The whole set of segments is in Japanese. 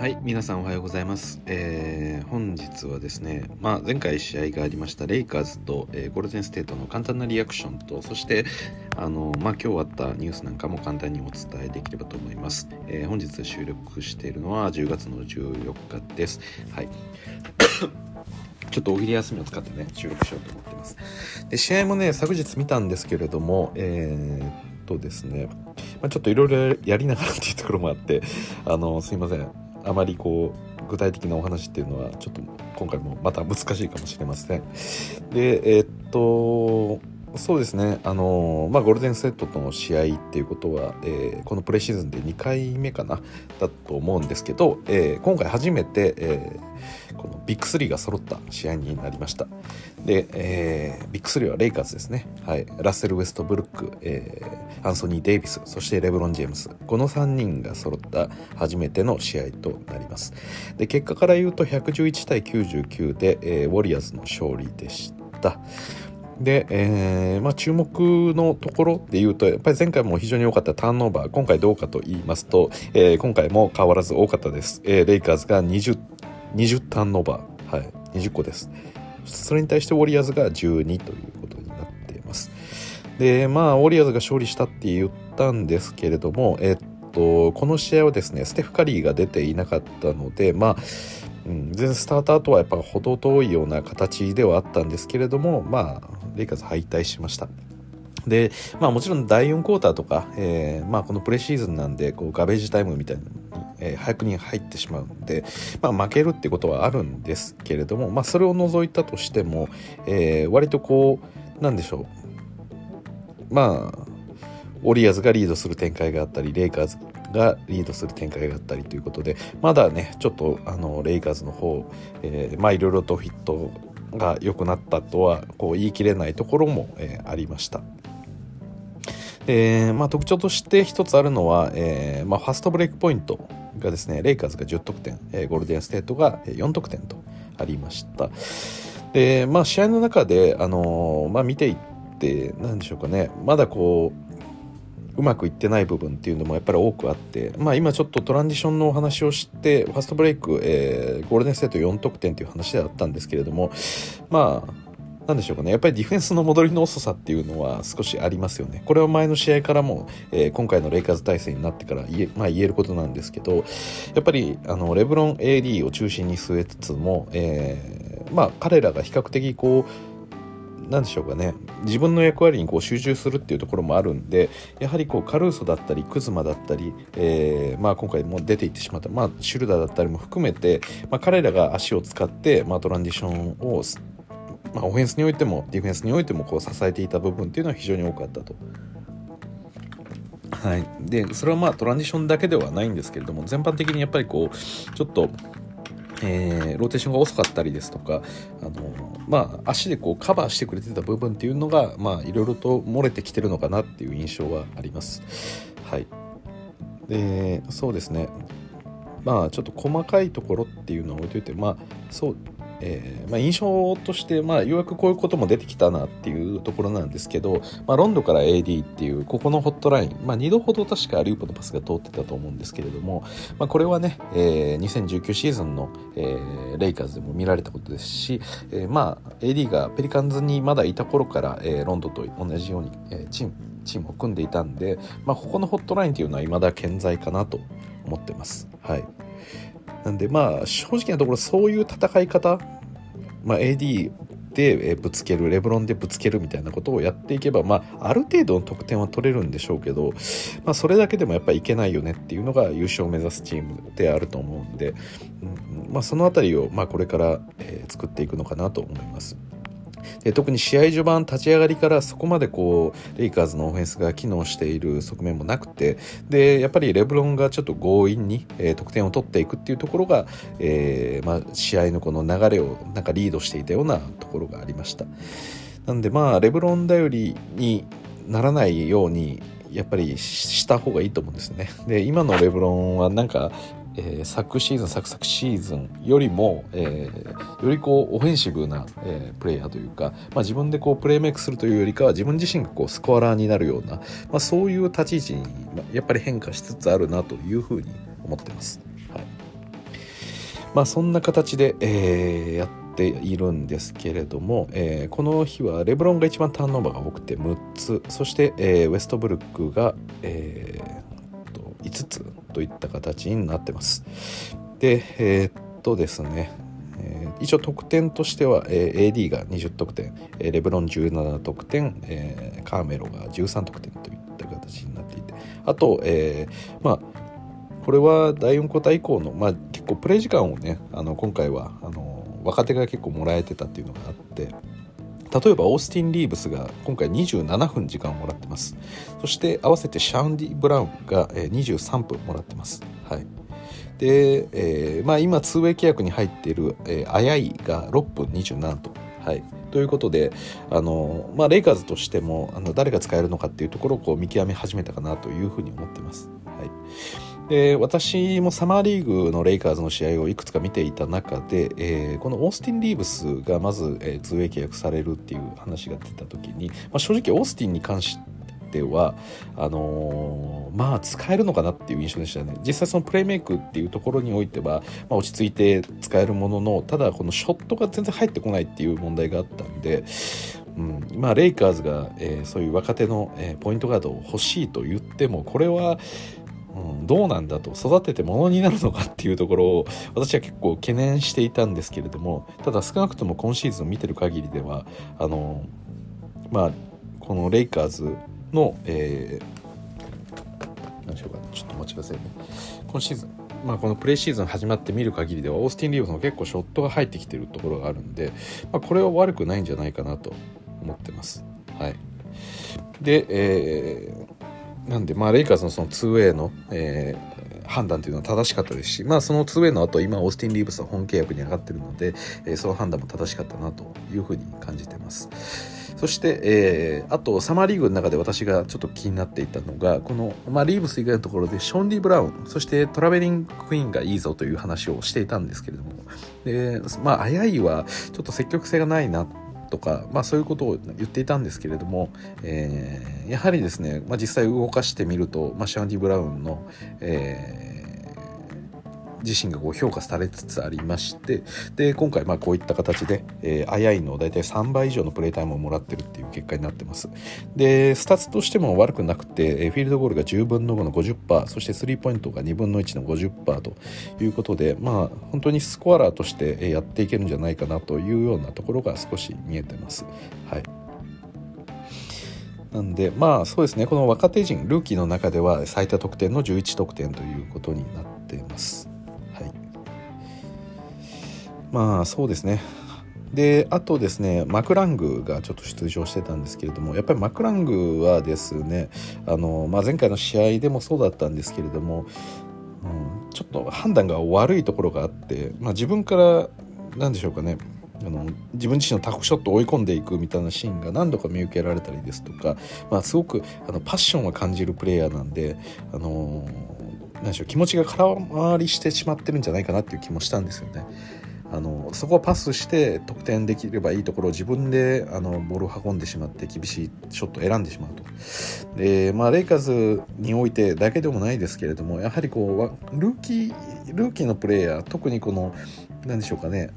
はい皆さんおはようございます、えー本日はですね、まあ、前回試合がありましたレイカーズと、えーゴールデンステートの簡単なリアクションとそしてあの、まあ、今日あったニュースなんかも簡単にお伝えできればと思います、えー本日収録しているのは10月の14日です。はい。ちょっとお昼休みを使ってね収録しようと思ってます。で試合もね昨日見たんですけれどもえーっとですね、まあ、ちょっといろいろやりながらっていうところもあってあのすいません。あまりこう具体的なお話っていうのはちょっと今回もまた難しいかもしれません。でえーっとそうですね。あのまあゴールデンセットとの試合っていうことは、えーこのプレシーズンで2回目かなだと思うんですけど、えー今回初めて、えこのビッグ3が揃った試合になりました。で、えビッグ3はレイカーズですね、はい、ラッセル・ウェストブルック、えアンソニー・デイビスそしてレブロン・ジェームス。この3人が揃った初めての試合となります。で結果から言うと111対99で、えウォリアーズの勝利でした。で、えーまあ、注目のところで言うとやっぱり前回も非常に多かったターンオーバー今回どうかと言いますと、えー今回も変わらず多かったです、えーレイカーズが 20, 20ターンオーバー、はい、20個です。それに対してウォリアーズが12ということになっています。でまあウォリアーズが勝利したって言ったんですけれどもえっとこの試合はですねステフ・カリーが出ていなかったのでまあうん、全然スターターとはやっぱ程遠いような形ではあったんですけれどもまあレイカーズ敗退しました。でまあもちろん第4クォーターとか、えーまあ、このプレシーズンなんでこうガベージタイムみたいなのに、えー早くに入ってしまうんで、まあ、負けるってことはあるんですけれども、まあ、それを除いたとしても、えー割とこうなんでしょう。まあウォリアーズがリードする展開があったりレイカーズがリードする展開があったりということでまだねちょっとあのレイカーズの方、えーまあいろいろとフィットが良くなったとはこう言い切れないところも、えありました。えまあ、特徴として一つあるのは、えーまあ、ファストブレイクポイントがですねレイカーズが10得点、えゴールデンステートが4得点とありましたで、まあ、試合の中で、あのーまあ、見ていって何でしょうかねまだこううまくいってない部分っていうのもやっぱり多くあって、まあ、今ちょっとトランジションのお話をしてファストブレイク、えーゴールデンステート4得点という話であったんですけれどもまあなんでしょうかね。やっぱりディフェンスの戻りの遅さっていうのは少しありますよね。これは前の試合からも、えー今回のレイカーズ体制になってから言え,、まあ、言えることなんですけどやっぱりあのレブロン AD を中心に据えつつも、えーまあ、彼らが比較的こうなんでしょうかね自分の役割にこう集中するっていうところもあるんでやはりこうカルーソだったりクズマだったり、えーまあ、今回も出ていってしまった、まあ、シュルダーだったりも含めて、まあ、彼らが足を使って、まあ、トランジションをまあ、オフェンスにおいてもディフェンスにおいてもこう支えていた部分っていうのは非常に多かったと。はい、でそれはまあトランジションだけではないんですけれども全般的にやっぱりこうちょっと、えーローテーションが遅かったりですとかあの、まあ、足でこうカバーしてくれてた部分っていうのがいろいろと漏れてきてるのかなっていう印象はあります。はい、でそうですねまあちょっと細かいところっていうのを置いといてまあそうえーまあ、印象として、まあ、ようやくこういうことも出てきたなっていうところなんですけど、まあ、ロンドから AD っていうここのホットライン、まあ、2度ほど確かリウープのパスが通ってたと思うんですけれども、まあ、これはね、えー2019シーズンの、えーレイカーズでも見られたことですし、えーまあ、AD がペリカンズにまだいた頃から、えーロンドと同じように、えーチームチームを組んでいたんで、まあ、ここのホットラインっていうのは未だ健在かなと思ってます。はいなんでまあ正直なところそういう戦い方、まあ、AD でぶつけるレブロンでぶつけるみたいなことをやっていけば、まあ、ある程度の得点は取れるんでしょうけど、まあ、それだけでもやっぱいけないよねっていうのが優勝を目指すチームであると思うんで、うんまあ、その辺りを、まあ、これから、えー作っていくのかなと思います。で特に試合序盤立ち上がりからそこまでこうレイカーズのオフェンスが機能している側面もなくてでやっぱりレブロンがちょっと強引に、えー得点を取っていくっていうところが、えーまあ、試合のこの流れをなんかリードしていたようなところがありました。なんでまあレブロン頼りにならないようにやっぱりした方がいいと思うんですね。で今のレブロンはなんかえー昨シーズン昨々シーズンよりも、えーよりこうオフェンシブな、えープレイヤーというか、まあ、自分でこうプレーメイクするというよりかは自分自身がこうスコアラーになるような、まあ、そういう立ち位置にまあやっぱり変化しつつあるなというふうに思ってます。はいまあそんな形で、えー、やっているんですけれども、えー、この日はレブロンが一番ターンオーバーが多くて6つそして、えー、ウェストブルックが、えー、と5つといった形になってます。でえー、っとですねえー、一応得点としては、えー、AD が20得点、えー、レブロン17得点、えー、カーメロが13得点といった形になっていてあと、えー、まあこれは第4クォーター以降の、まあ、結構プレー時間をねあの今回はあの若手が結構もらえてたっていうのがあって例えばオースティン・リーブスが今回27分時間をもらってます。そして合わせてシャンディ・ブラウンが23分もらってます。はい。で、えーまあ、今通営契約に入っている、えー、アヤイが6分27と。はい。ということであの、まあ、レイカーズとしてもあの誰が使えるのかっていうところをこう見極め始めたかなというふうに思ってます。はい。で私もサマーリーグのレイカーズの試合をいくつか見ていた中で、えー、このオースティン・リーブスがまず、えー、通営契約されるっていう話が出た時に、まあ、正直オースティンに関してはあのー、まあ使えるのかなっていう印象でしたね。実際そのプレーメイクっていうところにおいては、まあ、落ち着いて使えるもののただこのショットが全然入ってこないっていう問題があったんでうんまあ、レイカーズが、えー、そういう若手の、えー、ポイントガードを欲しいと言ってもこれはうん、どうなんだと育ててものになるのかっていうところを私は結構懸念していたんですけれどもただ少なくとも今シーズン見てる限りではあのまあこのレイカーズの、えー、何でしょうかちょっとお待ちくださいね今シーズンまあ、このプレーシーズン始まって見る限りではオースティン・リーブスも結構ショットが入ってきてるところがあるんで、まあ、これは悪くないんじゃないかなと思ってます。はい、で、えーなんで、まあ、レイカーズのその 2way の、えー、判断というのは正しかったですし、まあ、その 2way の後、今、オースティン・リーブスは本契約に上がってるので、えー、その判断も正しかったなというふうに感じてます。そして、えー、あと、サマーリーグの中で私がちょっと気になっていたのが、この、まあ、リーブス以外のところで、ショーン・ディ・ブラウン、そしてトラベリング・クイーンがいいぞという話をしていたんですけれども、で、まあ、あやいは、ちょっと積極性がないなとか、まあ、そういうことを言っていたんですけれども、えー、やはりですね、まあ、実際動かしてみると、まあ、シャンディ・ブラウンの、えー自身がこう評価されつつありましてで今回まあこういった形で、えー、アヤイの大体3倍以上のプレータイムをもらってるっていう結果になってます。でスタッツとしても悪くなくて、えー、フィールドゴールが10分の5の50%そしてスリーポイントが2分の1の50%ということでまあ本当にスコアラーとしてやっていけるんじゃないかなというようなところが少し見えてます。はい。なんでまあそうですね。この若手陣ルーキーの中では最多得点の11得点ということになっています。まあそうですねであとですねマクラングがちょっと出場してたんですけれどもやっぱりマクラングはですねあの、まあ、前回の試合でもそうだったんですけれども、うん、ちょっと判断が悪いところがあって、まあ、自分から何でしょうかねあの自分自身のタフショットを追い込んでいくみたいなシーンが何度か見受けられたりですとか、まあ、すごくあのパッションを感じるプレイヤーなんで、あの何でしょう気持ちが空回りしてしまってるんじゃないかなっていう気もしたんですよね。あのそこをパスして得点できればいいところを自分であのボールを運んでしまって厳しいショットを選んでしまうと。で、まあ、レイカーズにおいてだけでもないですけれどもやはりこうルーキールーキーのプレイヤー特にこの何でしょうかね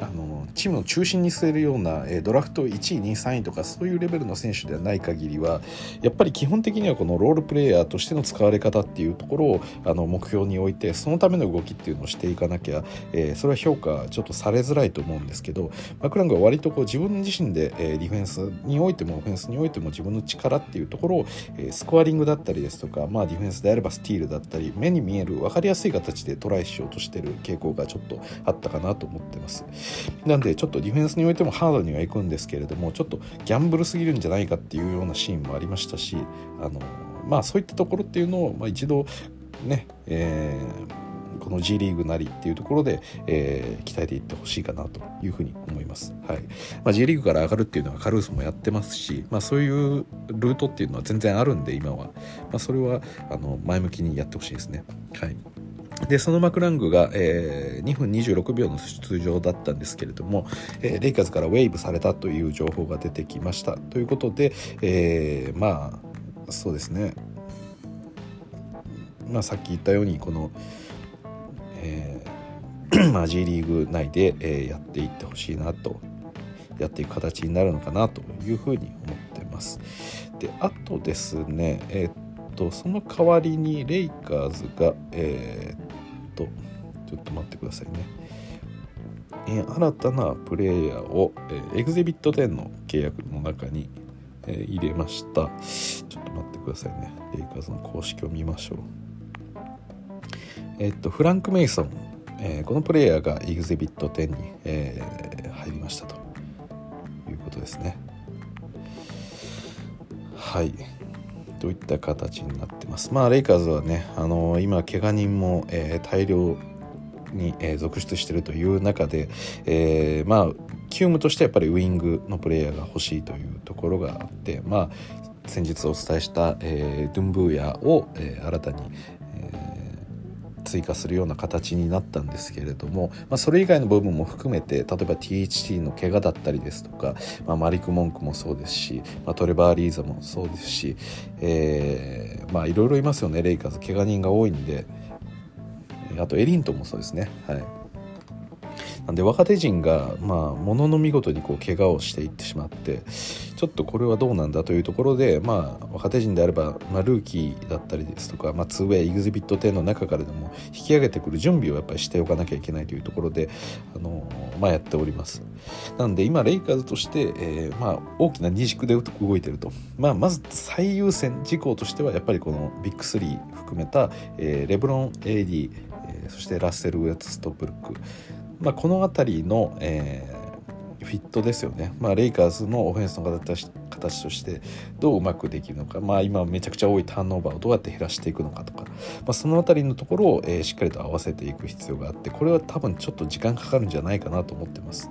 あのチームの中心に据えるような、え、ドラフト1位2位3位とかそういうレベルの選手ではない限りはやっぱり基本的にはこのロールプレーヤーとしての使われ方っていうところをあの目標に置いてそのための動きっていうのをしていかなきゃ、えー、それは評価ちょっとされづらいと思うんですけどマクラングは割とこう自分自身で、え、ディフェンスにおいてもオフェンスにおいても自分の力っていうところを、え、スコアリングだったりですとか、まあ、ディフェンスであればスティールだったり目に見える分かりやすい形でトライしようとしてる傾向がちょっとあったかなと思ってます。なんでちょっとディフェンスにおいてもハードにはいくんですけれどもちょっとギャンブルすぎるんじゃないかっていうようなシーンもありましたしあのまあそういったところっていうのを、まあ、一度ね、えー、この G リーグなりっていうところで、えー、鍛えていってほしいかなというふうに思います。はいまあ、G リーグから上がるっていうのはカルースもやってますし、まあ、そういうルートっていうのは全然あるんで今は、まあ、それはあの前向きにやってほしいですね。はいでそのマクラングが、えー、2分26秒の出場だったんですけれども、えー、レイカーズからウェーブされたという情報が出てきました。ということで、えー、まあそうですね、まあ、さっき言ったようにこの、えーまあ、G リーグ内で、えやっていってほしいなと。やっていく形になるのかなというふうに思ってます。であとですね、え、っとその代わりにレイカーズがえー、っとちょっと待ってくださいね。え新たなプレイヤーを、えー、エグゼビット10の契約の中に、えー、入れました。ちょっと待ってくださいね。レイカーズの公式を見ましょう。えっとフランク・メイソン、え、このプレイヤーがエグゼビット10に、えー、入りましたということですね。はい。といった形になってます。まあレイカーズはねあのー、今怪我人も、えー、大量に、えー、続出しているという中で、えー、まあ急務としてやっぱりウイングのプレイヤーが欲しいというところがあってまあ先日お伝えした、えー、ドゥンブーヤを、え、新たに、えー、追加するような形になったんですけれども、まあ、それ以外の部分も含めて例えば THT の怪我だったりですとか、まあ、マリク・モンクもそうですし、まあ、トレバー・リーザもそうですし、えー、まあいろいろいますよねレイカーズ。怪我人が多いんで。あとエリントンもそうですね。はい。で若手陣がまあものの見事にこう怪我をしていってしまってちょっとこれはどうなんだというところでまあ若手陣であれば、まあ、ルーキーだったりですとか、まあ、2ウェイイグゼビット10の中からでも引き上げてくる準備をやっぱりしておかなきゃいけないというところであのまあ、やっております。なんで今レイカーズとして、え、まあ、大きな二軸で動いてると、まあ、まず最優先事項としてはやっぱりこのビッグ3含めた、え、レブロン AD そしてラッセル・ウェッツ・ストップルック、まあ、この辺りの、えー、フィットですよね、まあ、レイカーズのオフェンスの形形としてどううまくできるのか、まあ、今めちゃくちゃ多いターンオーバーをどうやって減らしていくのかとか、まあ、その辺りのところを、えー、しっかりと合わせていく必要があってこれは多分ちょっと時間かかるんじゃないかなと思ってます。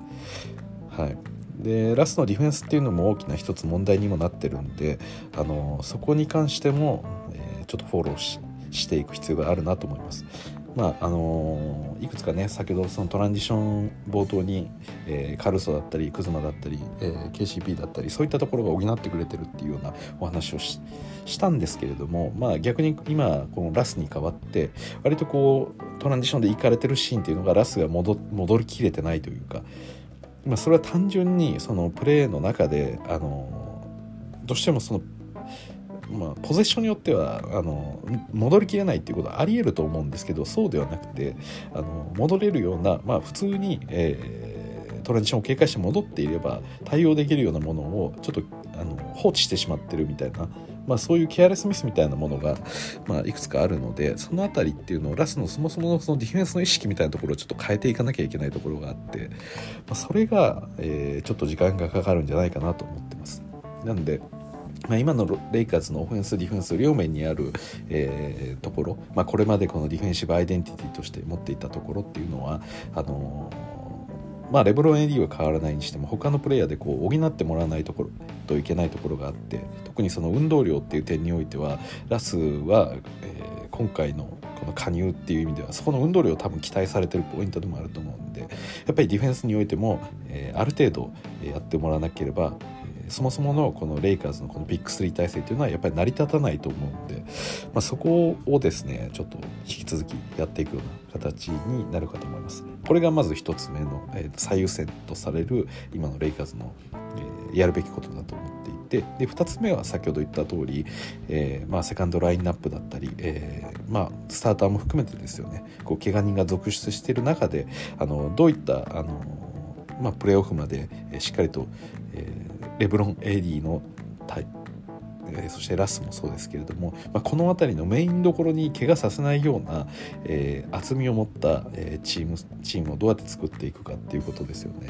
はいでラストのディフェンスっていうのも大きな一つ問題にもなってるんであのそこに関しても、えー、ちょっとフォローししていく必要があるなと思います。まああのー、いくつかね先ほどそのトランジション冒頭に、えー、カルソだったりクズマだったり、えー、KCP だったりそういったところが補ってくれてるっていうようなお話をしたんですけれども、まあ、逆に今このラスに代わって割とこうトランジションでいかれてるシーンっていうのがラスが戻戻りきれてないというか、まあ、それは単純にそのプレーの中で、あのどうしてもそのまあ、ポゼッションによってはあの戻りきれないっていうことはありえると思うんですけどそうではなくてあの戻れるような、まあ、普通に、えー、トランジションを警戒して戻っていれば対応できるようなものをちょっとあの放置してしまってるみたいな。まあ、そういうケアレスミスみたいなものが、まあ、いくつかあるのでその辺りっていうのをラスのそもそものそのディフェンスの意識みたいなところをちょっと変えていかなきゃいけないところがあって、まあ、それが、えー、ちょっと時間がかかるんじゃないかなと思ってます。なんでまあ、今のレイカーズのオフェンスディフェンス両面にある、えー、ところ、まあ、これまでこのディフェンシブアイデンティティとして持っていたところっていうのはあのー、まあ、レブロン AD は変わらないにしても他のプレイヤーでこう補ってもらわないところといけないところがあって特にその運動量っていう点においてはラスは、えー、今回のこの加入っていう意味ではそこの運動量多分期待されてるポイントでもあると思うんでやっぱりディフェンスにおいても、えー、ある程度やってもらわなければそもそものこのレイカーズのこのビッグ3体制というのはやっぱり成り立たないと思うので、まあ、そこをですねちょっと引き続きやっていくような形になるかと思います。これがまず1つ目の、えー、最優先とされる今のレイカーズの、えー、やるべきことだと思っていてで2つ目は先ほど言った通り、えーまあ、セカンドラインナップだったり、えーまあ、スターターも含めてですよねこう怪我人が続出している中であのどういったあのまあ、プレーオフまでしっかりと、えー、レブロン・エディの対そしてラスもそうですけれども、まあ、この辺りのメインどころに怪我させないような、えー、厚みを持った、えー、チームチームをどうやって作っていくかっていうことですよね。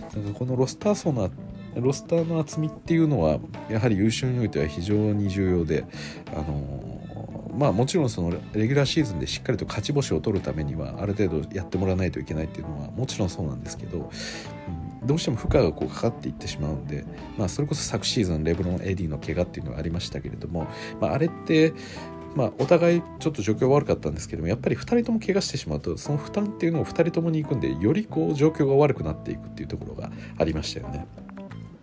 だかこのロスター層のロスターの厚みっていうのはやはり優勝においては非常に重要で、あのまあもちろんそのレギュラーシーズンでしっかりと勝ち星を取るためにはある程度やってもらわないといけないっていうのはもちろんそうなんですけど、うん、どうしても負荷がこうかかっていってしまうんで、まあ、それこそ昨シーズンレブロン・エディの怪我っていうのがありましたけれども、まあ、あれってまあ、お互いちょっと状況悪かったんですけどもやっぱり2人とも怪我してしまうとその負担っていうのを2人ともに行くんでよりこう状況が悪くなっていくっていうところがありましたよね。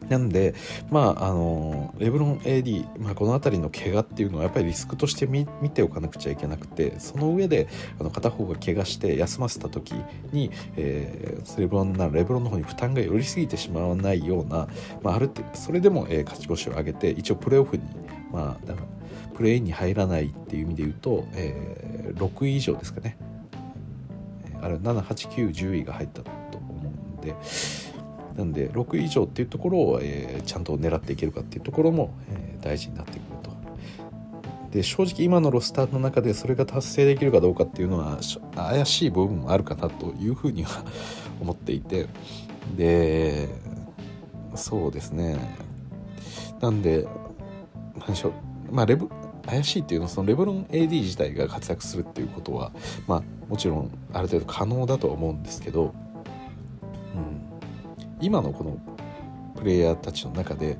なんで、まあ、あのレブロン AD、まあ、この辺りの怪我っていうのはやっぱりリスクとして見ておかなくちゃいけなくてその上であの片方が怪我して休ませた時に、えー、レブロンなレブロンの方に負担が寄りすぎてしまわないような、まあ、あるてそれでも、えー、勝ち星を上げて一応プレーオフに、まあ、だからプレーインに入らないっていう意味で言うと、えー、6位以上ですかねあれ78910位が入ったと思うんで。なんで6以上っていうところを、えー、ちゃんと狙っていけるかっていうところも、えー、大事になってくると。で正直今のロスターの中でそれが達成できるかどうかっていうのは怪しい部分もあるかなというふうには 思っていて。でそうですね。なんで何でしょう。まあレブ怪しいっていうのはそのレブロン AD 自体が活躍するっていうことはまあもちろんある程度可能だとは思うんですけど今のこのプレイヤーたちの中で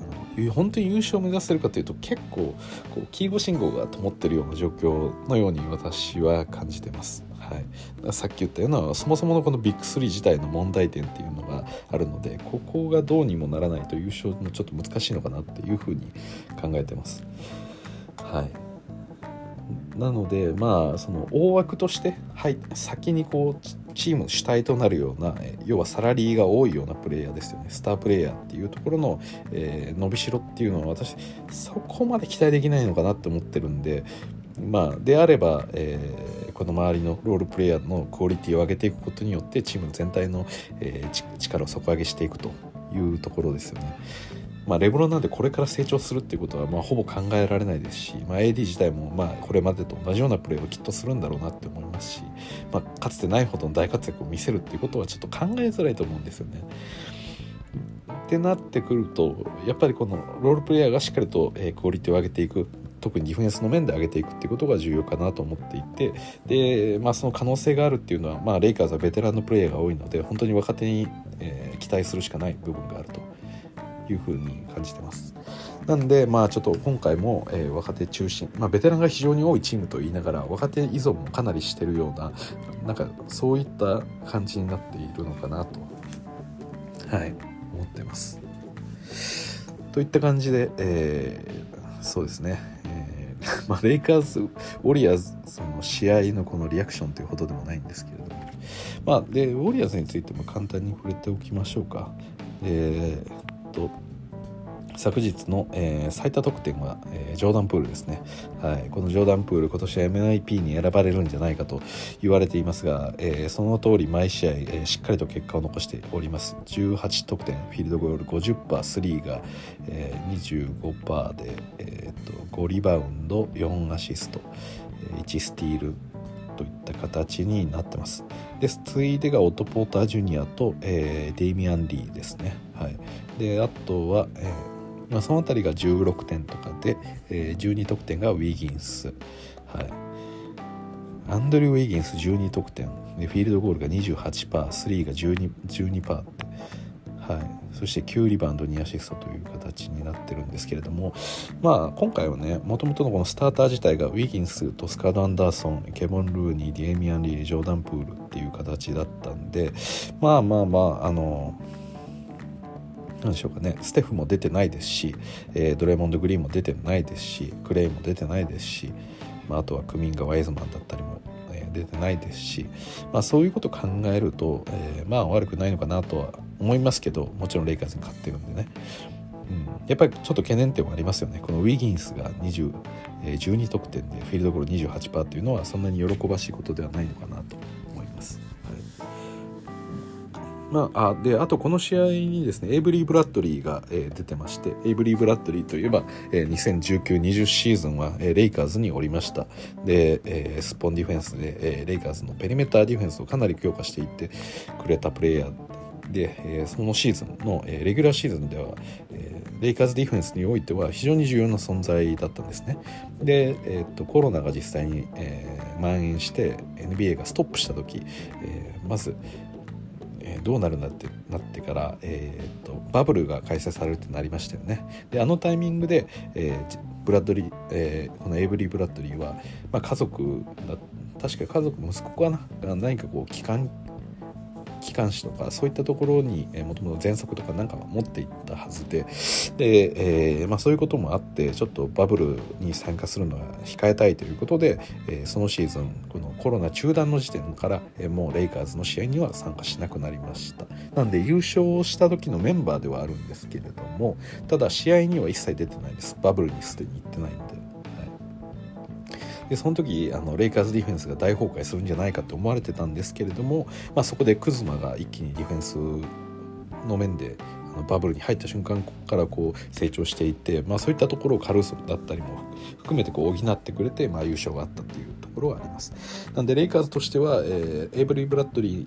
あの本当に優勝を目指せるかというと結構こうキーボ信号が灯ってるような状況のように私は感じてます。はい、さっき言ったようなそもそものこのビッグ3自体の問題点っていうのがあるのでここがどうにもならないと優勝もちょっと難しいのかなっていうふうに考えてます。はいなのでまあその大枠として、はい、先にこうチーム主体となるような要はサラリーが多いようなプレイヤーですよねスタープレイヤーっていうところの、えー、伸びしろっていうのは私そこまで期待できないのかなって思ってるんでまあであれば、えー、この周りのロールプレイヤーのクオリティを上げていくことによってチーム全体の、えー、力を底上げしていくというところですよね。まあ、レブロンなんでこれから成長するっていうことはまあほぼ考えられないですし、まあ、AD 自体もまあこれまでと同じようなプレーをきっとするんだろうなって思いますし、まあ、かつてないほどの大活躍を見せるっていうことはちょっと考えづらいと思うんですよね。ってなってくるとやっぱりこのロールプレイヤーがしっかりと、えクオリティを上げていく特にディフェンスの面で上げていくっていうことが重要かなと思っていてで、まあ、その可能性があるっていうのは、まあ、レイカーズはベテランのプレイヤーが多いので本当に若手に、えー、期待するしかない部分があるというふうに感じてます。なんでまあちょっと今回も、えー、若手中心、まあ、ベテランが非常に多いチームと言いながら若手依存もかなりしてるようななんかそういった感じになっているのかなとはい思ってます。といった感じで、えー、そうですね、えー、まあ、レイカーズウォリアーズその試合のこのリアクションというほどでもないんですけれどもまあでウォリアーズについても簡単に触れておきましょうか。えーと昨日の、えー、最多得点は、えー、ジョーダン・プールですね、はい、このジョーダン・プール今年は MIP に選ばれるんじゃないかと言われていますが、えー、その通り毎試合、えー、しっかりと結果を残しております。18得点フィールドゴール 50%3 が、えー、25%で、えー、と5リバウンド4アシスト1スティール。形になってます。でついでがオト・ポーター・ジュニアと、えー、デイミアン・リーですね。はい、であとは、えーまあ、その辺りが16点とかで、えー、12得点がウィギンス。はいアンドリュー・ウィギンス12得点フィールドゴールが 28%3 が 12%, 12ってはい、そして9リバウンド2アシストという形になってるんですけれども、まあ、今回はねもともとのこのスターター自体がウィギンストスカード・アンダーソンケボン・ルーニーディエミアン・リージョーダン・プールっていう形だったんでまあまあまああの何でしょうかね。ステフも出てないですし、えー、ドレモンド・グリーンも出てないですしクレイも出てないですし、まあ、あとはクミンガ・ワイズマンだったりも出てないですし、まあ、そういうことを考えると、えー、まあ悪くないのかなとは思いますけどもちろんレイカーズに勝ってるんでね、うん、やっぱりちょっと懸念点はありますよね。このウィギンスが20、え、12得点でフィールドゴール28%っていうのはそんなに喜ばしいことではないのかなと思いまあ、あであとこの試合にですねエイブリー・ブラッドリーが、え、出てましてエイブリー・ブラッドリーといえば、え、2019-20シーズンは、え、レイカーズにおりました。で、え、スポンディフェンスで、えー、レイカーズのペリメーターディフェンスをかなり強化していってくれたプレイヤーで、えー、そのシーズンの、えー、レギュラーシーズンでは、えー、レイカーズディフェンスにおいては非常に重要な存在だったんですねで、えー、っとコロナが実際に、えー、蔓延して NBA がストップした時、えー、まずえー、どうなるんだってなってから、えーと、バブルが開催されるってなりましたよね。であのタイミングで、えー、ブラッドリー、えー、このエイブリー・ブラッドリーは、まあ、家族だ確か家族息子かな？何かこう期間機関誌とかそういったところにもともと全速とかなんかは持っていったはずでで、えーまあ、そういうこともあってちょっとバブルに参加するのは控えたいということで、えー、そのシーズンこのコロナ中断の時点から、えー、もうレイカーズの試合には参加しなくなりました。なんで優勝した時のメンバーではあるんですけれどもただ試合には一切出てないです。バブルにすでに行ってないんで。でその時あのレイカーズディフェンスが大崩壊するんじゃないかと思われてたんですけれども、まあ、そこでクズマが一気にディフェンスの面であのバブルに入った瞬間からこう成長していて、まあ、そういったところをカルーソだったりも含めてこう補ってくれて、まあ、優勝があったっていうところはあります。なんでレイカーズとしては、えー、エイブリー・ブラッドリ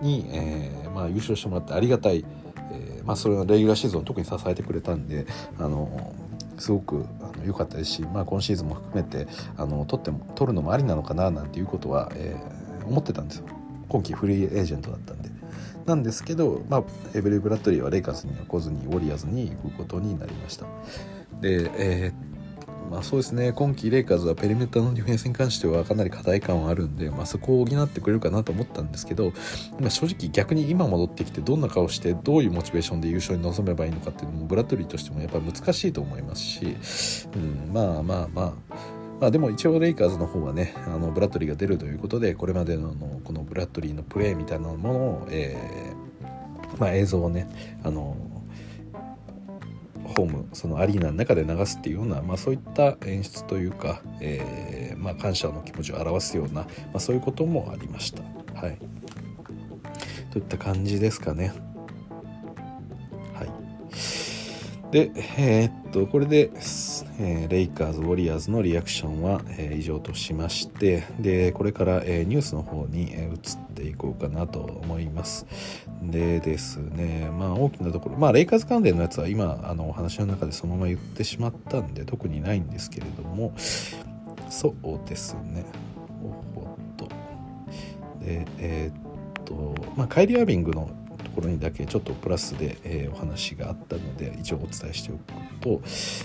ーに、えーまあ、優勝してもらってありがたい、えーまあ、それはレギュラーシーズンを特に支えてくれたんであのすごく良かったですし、まあ、今シーズンも含めてあの取っても取るのもありなのかななんていうことは、えー、思ってたんですよ今季フリーエージェントだったんで。なんですけど、まあ、エブリー・ブラッドリーはレイカーズには来ずにウォリアーズに行くことになりました。で、えーまあ、そうですね。今季レイカーズはペリメーターのディフェンスに関してはかなり課題感はあるんで、まあ、そこを補ってくれるかなと思ったんですけど、まあ、正直逆に今戻ってきてどんな顔してどういうモチベーションで優勝に臨めばいいのかっていうのもブラッドリーとしてもやっぱり難しいと思いますし、うん、まあまあまあまあ、でも一応レイカーズの方はねあのブラッドリーが出るということでこれまでのこのブラッドリーのプレーみたいなものを、えーまあ、映像をねあのホームそのアリーナの中で流すっていうような、まあ、そういった演出というか、えー、まあ、感謝の気持ちを表すような、まあ、そういうこともありました。はい、といった感じですかね。で、えー、っとこれで、えー、レイカーズ・ウォリアーズのリアクションは、えー、以上としましてでこれから、え、ニュースの方に、え移っていこうかなと思います。でですねまあ大きなところまあレイカーズ関連のやつは今あのお話の中でそのまま言ってしまったんで特にないんですけれどもそうですね。おっと。でえ、っとまあカイリー・アービングのころにだけちょっとプラスで、え、お話があったので一応お伝えしておくと、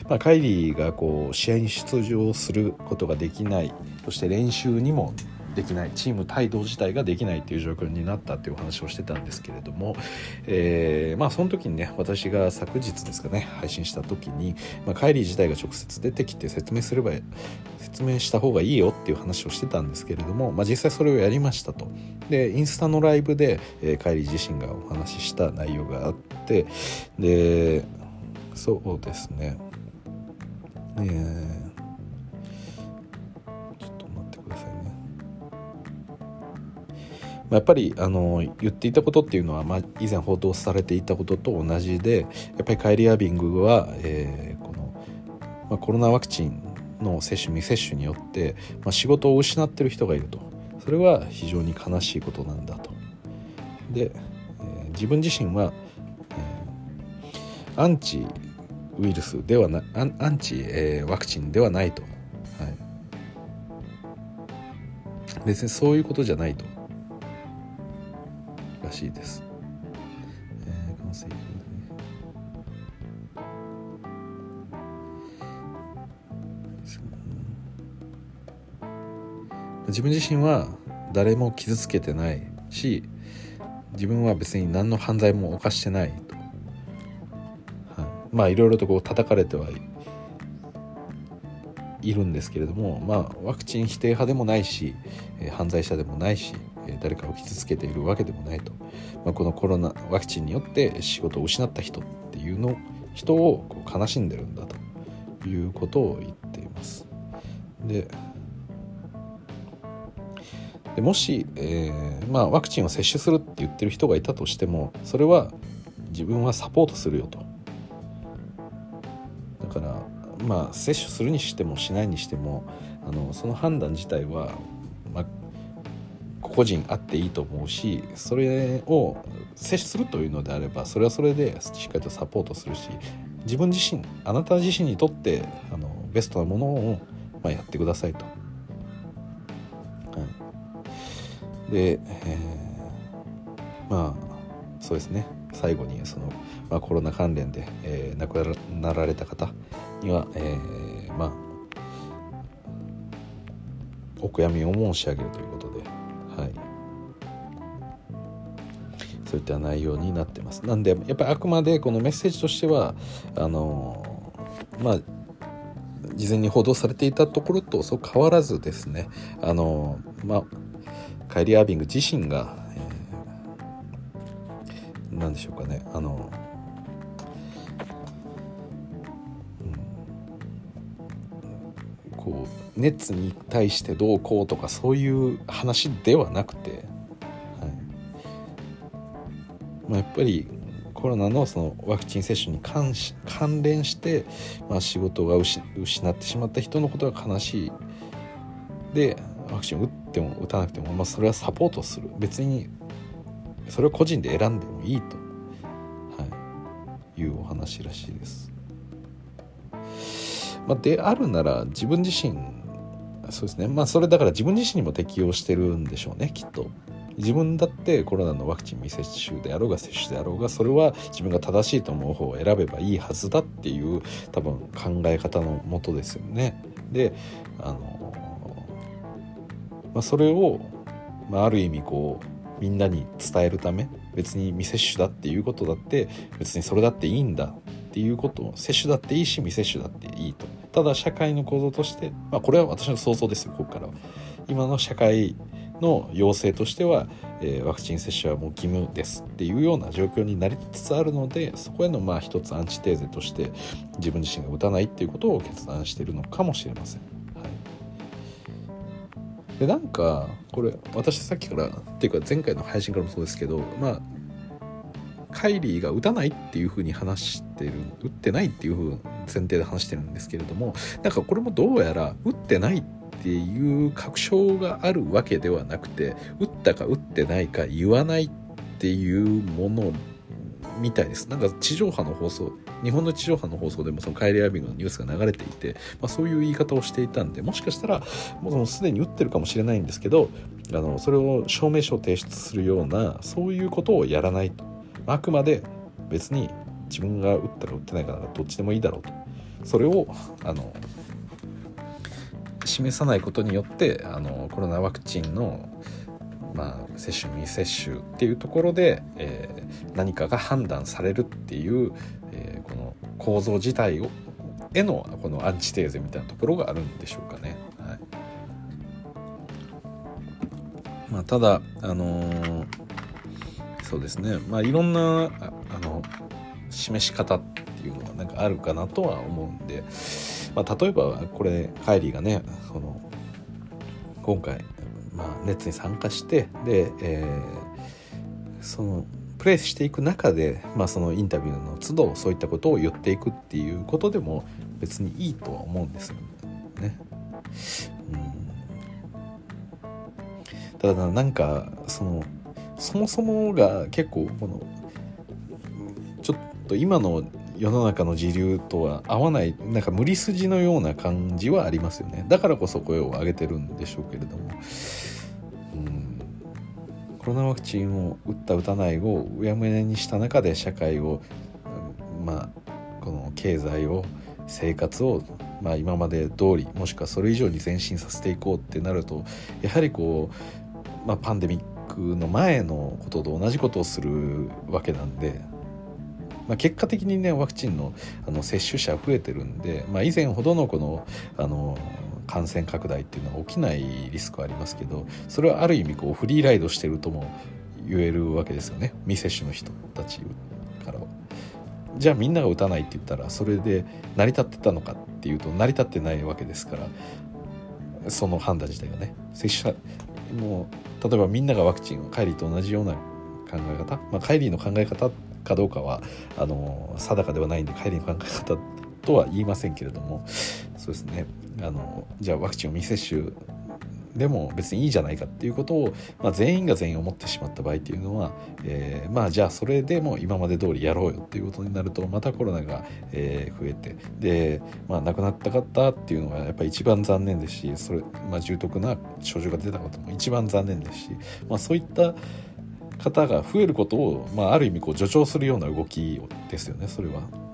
まあ、カイリーがこう試合に出場することができないそして練習にもできないチーム帯同自体ができないっていう状況になったっていうお話をしてたんですけれども、えー、まあその時にね私が昨日ですかね配信した時に、まあ、カイリー自体が直接出てきて説明すれば説明した方がいいよっていう話をしてたんですけれども、まあ、実際それをやりましたと。でインスタのライブで、えー、カイリー自身がお話しした内容があってでそうですね。えーまあやっぱりあの言っていたことっていうのは、まあ、以前報道されていたことと同じでやっぱりカイリ・アビングは、えー、この、まあ、コロナワクチンの接種未接種によって、まあ、仕事を失ってる人がいると。それは非常に悲しいことなんだと。で、えー、自分自身は、えー、アンチウイルスではなアンアンチ、えー、ワクチンではないと、はい、別にそういうことじゃないと。らしいです。えー、完成自分自身は誰も傷つけてないし自分は別に何の犯罪も犯してないと、はい、まあいろいろとこう叩かれてはいるんですけれどもまあワクチン否定派でもないし、えー、犯罪者でもないし誰かを傷つけているわけでもないと、まあ、このコロナワクチンによって仕事を失った人っていうの人をこう悲しんでるんだということを言っています。ででもし、えーまあ、ワクチンを接種するって言ってる人がいたとしてもそれは自分はサポートするよとだからまあ接種するにしてもしないにしてもあのその判断自体は、個人あっていいと思うしそれを接するというのであればそれはそれでしっかりとサポートするし自分自身あなた自身にとってあのベストなものを、まあ、やってくださいと。はい、で、えー、まあそうですね。最後にその、まあ、コロナ関連で、えー、亡くなられた方には、えー、まあお悔やみを申し上げるということで。はい。そういった内容になってます。なんでやっぱりあくまでこのメッセージとしてはあのまあ事前に報道されていたところとそう変わらずですねあのまあカイリー・アービング自身が、えー、何でしょうかねあの熱に対してどうこうとかそういう話ではなくて、はい。まあ、やっぱりコロナのそのワクチン接種に関し関連して、まあ、仕事が失ってしまった人のことが悲しい。でワクチンを打っても打たなくても、まあ、それはサポートする。別にそれを個人で選んでもいいと、はい、いうお話らしいです。まあ、であるなら自分自身そうですねまあそれだから自分自身にも適用してるんでしょうねきっと。自分だってコロナのワクチン未接種であろうが接種であろうがそれは自分が正しいと思う方を選べばいいはずだっていう多分考え方のもとですよね。であの、まあ、それを、まあ、ある意味こうみんなに伝えるため別に未接種だっていうことだって別にそれだっていいんだっていうことを接種だっていいし未接種だっていいとただ社会の構造として、まあ、これは私の想像ですよここからは今の社会の要請としては、えー、ワクチン接種はもう義務ですっていうような状況になりつつあるのでそこへのまあ一つアンチテーゼとして自分自身が打たないっていうことを決断しているのかもしれません。はい、でなんかこれ私さっきからっていうか前回の配信からもそうですけどまあカイリーが打たないっていうふうに話してる打ってないっていうふう前提で話してるんですけれどもなんかこれもどうやら打ってないっていう確証があるわけではなくて打ったか打ってないか言わないっていうものみたいです。なんか地上波の放送日本の地上波の放送でもそのカイリー・アービングのニュースが流れていて、まあ、そういう言い方をしていたんでもしかしたらもうすでに打ってるかもしれないんですけどあのそれを証明書を提出するようなそういうことをやらないと。あくまで別に自分が打ったか打ってないかならどっちでもいいだろうと。それをあの示さないことによってあのコロナワクチンの、まあ、接種未接種っていうところで、えー、何かが判断されるっていう、えー、この構造自体をへのこのアンチテーゼみたいなところがあるんでしょうかね。はい。まあ、ただあのー、そうですね。まあいろんなあの示し方っていうのがなんかあるかなとは思うんで。まあ、例えばこれカイリーがねこの今回、まあ、ネッツに参加してで、えー、そのプレイしていく中で、まあ、そのインタビューの都度そういったことを言っていくっていうことでも別にいいとは思うんですよね。うん、ただなんかそのそもそもが結構このと今の世の中の時流とは合わないなんか無理筋のような感じはありますよね。だからこそ声を上げてるんでしょうけれども、コロナワクチンを打った打たないをうやむやにした中で社会を、まあこの経済を生活を、まあ、今まで通りもしくはそれ以上に前進させていこうってなるとやはりこう、まあ、パンデミックの前のことと同じことをするわけなんでまあ、結果的にねワクチンのあの接種者増えてるんで、まあ、以前ほどのこのあの感染拡大っていうのは起きないリスクはありますけどそれはある意味こうフリーライドしてるとも言えるわけですよね未接種の人たちからは。じゃあみんなが打たないって言ったらそれで成り立ってたのかっていうと成り立ってないわけですからその判断自体がね接種者もう例えばみんながワクチンをカイリーと同じような考え方、まあ、カイリーの考え方かどうかはあの定かではないんで帰りの考え方とは言いませんけれどもそうですね。あのじゃあワクチンを未接種でも別にいいじゃないかっていうことを、まあ、全員が全員思ってしまった場合っていうのは、えー、まあじゃあそれでも今まで通りやろうよっていうことになるとまたコロナが、えー、増えてで、まあ、亡くなった方っていうのがやっぱり一番残念ですしそれ、まあ、重篤な症状が出たことも一番残念ですし、まあ、そういった方が増えることを、まあ、ある意味こう助長するような動きですよねそれは。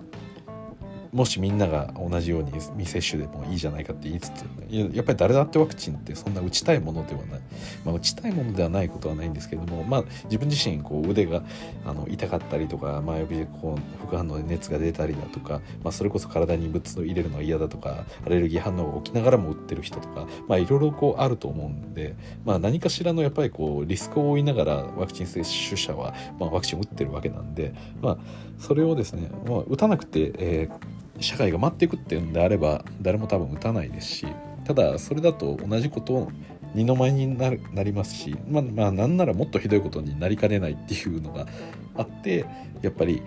もしみんなが同じように未接種でもいいじゃないかって言いつつやっぱり誰だってワクチンってそんな打ちたいものではない、まあ、打ちたいものではないことはないんですけども、まあ、自分自身こう腕があの痛かったりとか、まあ、こう副反応で熱が出たりだとか、まあ、それこそ体に物を入れるのが嫌だとかアレルギー反応が起きながらも打ってる人とか、まあ、いろいろこうあると思うんで、まあ、何かしらのやっぱりこうリスクを負いながらワクチン接種者は、まあ、ワクチンを打ってるわけなんで、まあ、それをですね、まあ、打たなくて、えー社会が待っていくっていうんであれば誰も多分打たないですしただそれだと同じことを二の舞になりますし、まあ、まあなんならもっとひどいことになりかねないっていうのがあってやっぱり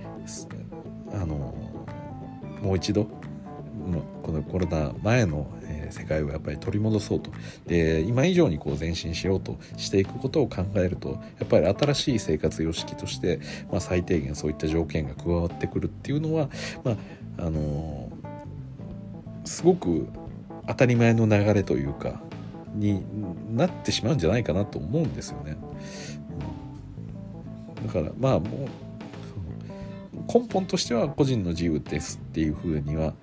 あのもう一度このコロナ前の世界をやっぱり取り戻そうと。で今以上にこう前進しようとしていくことを考えるとやっぱり新しい生活様式として、まあ、最低限そういった条件が加わってくるっていうのは、まあ、あのすごく当たり前の流れというかになってしまうんじゃないかなと思うんですよね。だからまあもう根本としては個人の自由ですっていうふうにはやっ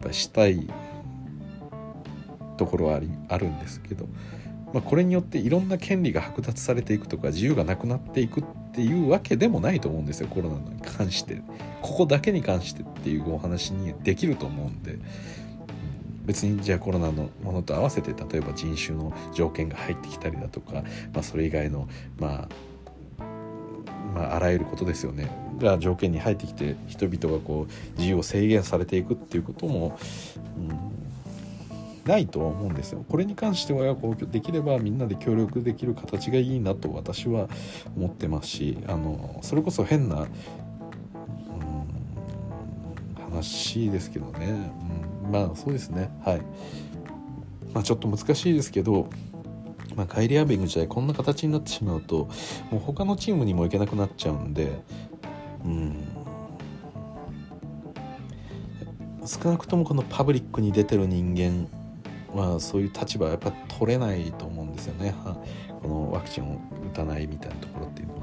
ぱりしたいところはありあるんですけど、まあ、これによっていろんな権利が剥奪されていくとか自由がなくなっていくってていうわけでもないと思うんですよコロナに関してここだけに関してっていうお話にできると思うんで。別にじゃあコロナのものと合わせて例えば人種の条件が入ってきたりだとか、まあ、それ以外の、まあ、まああらゆることですよねが条件に入ってきて人々がこう自由を制限されていくっていうことも、うん、ないとは思うんですよ。これに関してはこうできればみんなで協力できる形がいいなと私は思ってますしあのそれこそ変な、うん、話ですけどね。うんまあそうですねはいまあちょっと難しいですけどまあ、カイリー・アービング自体こんな形になってしまうともう他のチームにも行けなくなっちゃうんでうん少なくともこのパブリックに出てる人間はそういう立場はやっぱ取れないと思うんですよね。このワクチンを打たないみたいなところっていうのは。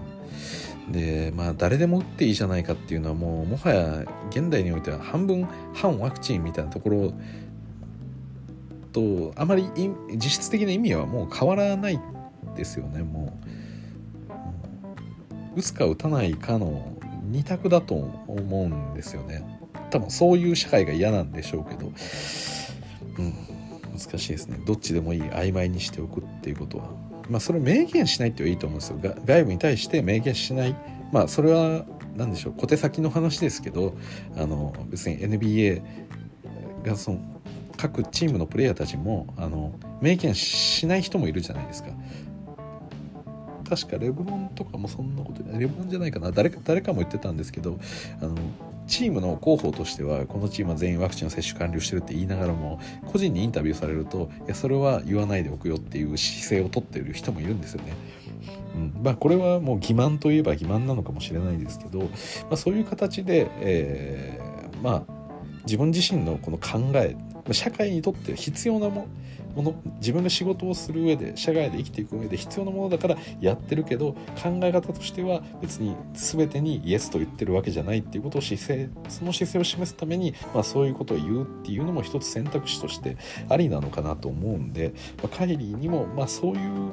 でまあ誰でも打っていいじゃないかっていうのはもうもはや現代においては半分反ワクチンみたいなところとあまり実質的な意味はもう変わらないですよね。もう打つか打たないかの2択だと思うんですよね。多分そういう社会が嫌なんでしょうけど。うん。難しいですね。どっちでもいい曖昧にしておくっていうことは。まあ、それ明言しないっていいと思うんですよ。外部に対して明言しない。まあそれは何でしょう。小手先の話ですけどあの別に NBA がその各チームのプレイヤーたちもあの明言しない人もいるじゃないですか。確かレブロンとかもそんなことレブロンじゃないかな。誰か誰かも言ってたんですけどあのチームの広報としてはこのチームは全員ワクチンの接種完了してるって言いながらも個人にインタビューされるといやそれは言わないでおくよっていう姿勢をとっている人もいるんですよね。うんまあ、これはもう欺瞞といえば欺瞞なのかもしれないですけど、まあ、そういう形で、えー、まあ自分自身のこの考え社会にとって必要なもの自分が仕事をする上で社外で生きていく上で必要なものだからやってるけど考え方としては別に全てにイエスと言ってるわけじゃないっていうことを姿勢その姿勢を示すために、まあ、そういうことを言うっていうのも一つ選択肢としてありなのかなと思うんで、まあ、カイリーにも、まあ、そういう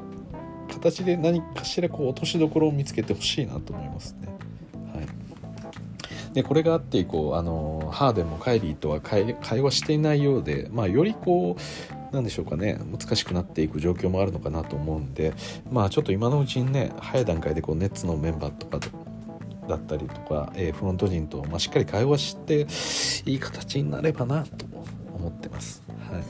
形で何かしらこう落としどころを見つけてほしいなと思いますね。でこれがあって以降あのハーデンもカイリーとは会話していないようで、まあ、よりこうなんでしょうかね。難しくなっていく状況もあるのかなと思うんで。まあちょっと今のうちにね早い段階でこうネッツのメンバーとかだったりとか、えー、フロント陣と、まあ、しっかり会話していい形になればなと思ってます。はい。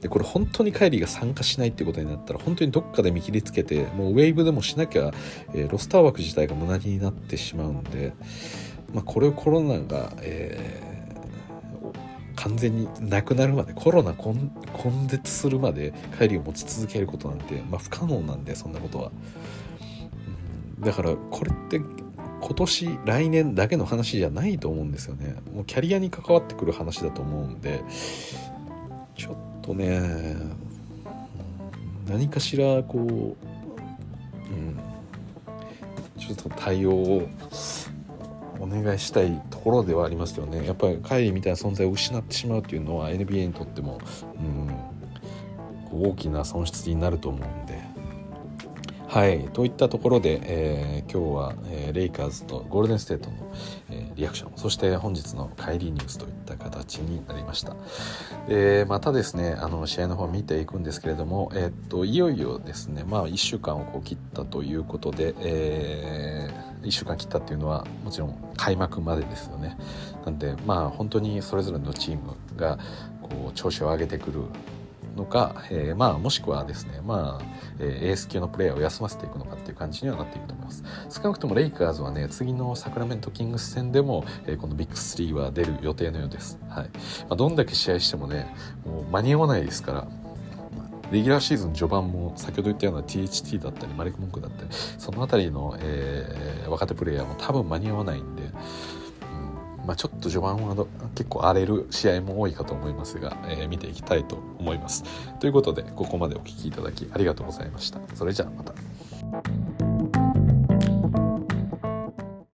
でこれ本当にカイリーが参加しないってことになったら本当にどっかで見切りつけてもうウェーブでもしなきゃ、えー、ロスター枠自体が無駄になってしまうんでまあ、これをコロナが、えー、完全になくなるまでコロナ根絶するまで帰りを持ち続けることなんて、まあ、不可能なんでそんなことは、うん、だからこれって今年来年だけの話じゃないと思うんですよね。もうキャリアに関わってくる話だと思うんでちょっとね何かしらこう、うん、ちょっと対応をお願いしたいところではありますよねやっぱりカイリーみたいな存在を失ってしまうというのは NBA にとっても、うん、大きな損失になると思うんで。はいといったところで、えー、今日は、えー、レイカーズとゴールデンステートの、えー、リアクションそして本日の帰りニュースといった形になりました。でまたですねあの試合の方を見ていくんですけれども、えー、っといよいよですねまあ1週間をこう切ったということで、えー、1週間切ったっていうのはもちろん開幕までですよね。なんでまあ本当にそれぞれのチームがこう調子を上げてくるのか、えー、まあもしくはですねまあ、えー、エース級のプレイヤーを休ませていくのかっていう感じにはなっていくと思います。少なくともレイカーズはね次のサクラメントキングス戦でも、えー、このビッグ3は出る予定のようです。はい、まあ、どんだけ試合してもねもう間に合わないですからレギュラーシーズン序盤も先ほど言ったような THT だったりマリック・モンクだったりその辺りの、えー、若手プレイヤーも多分間に合わないんでまあ、ちょっと序盤は結構荒れる試合も多いかと思いますが、えー、見ていきたいと思います。ということでここまでお聴きいただきありがとうございました。それじゃあまた。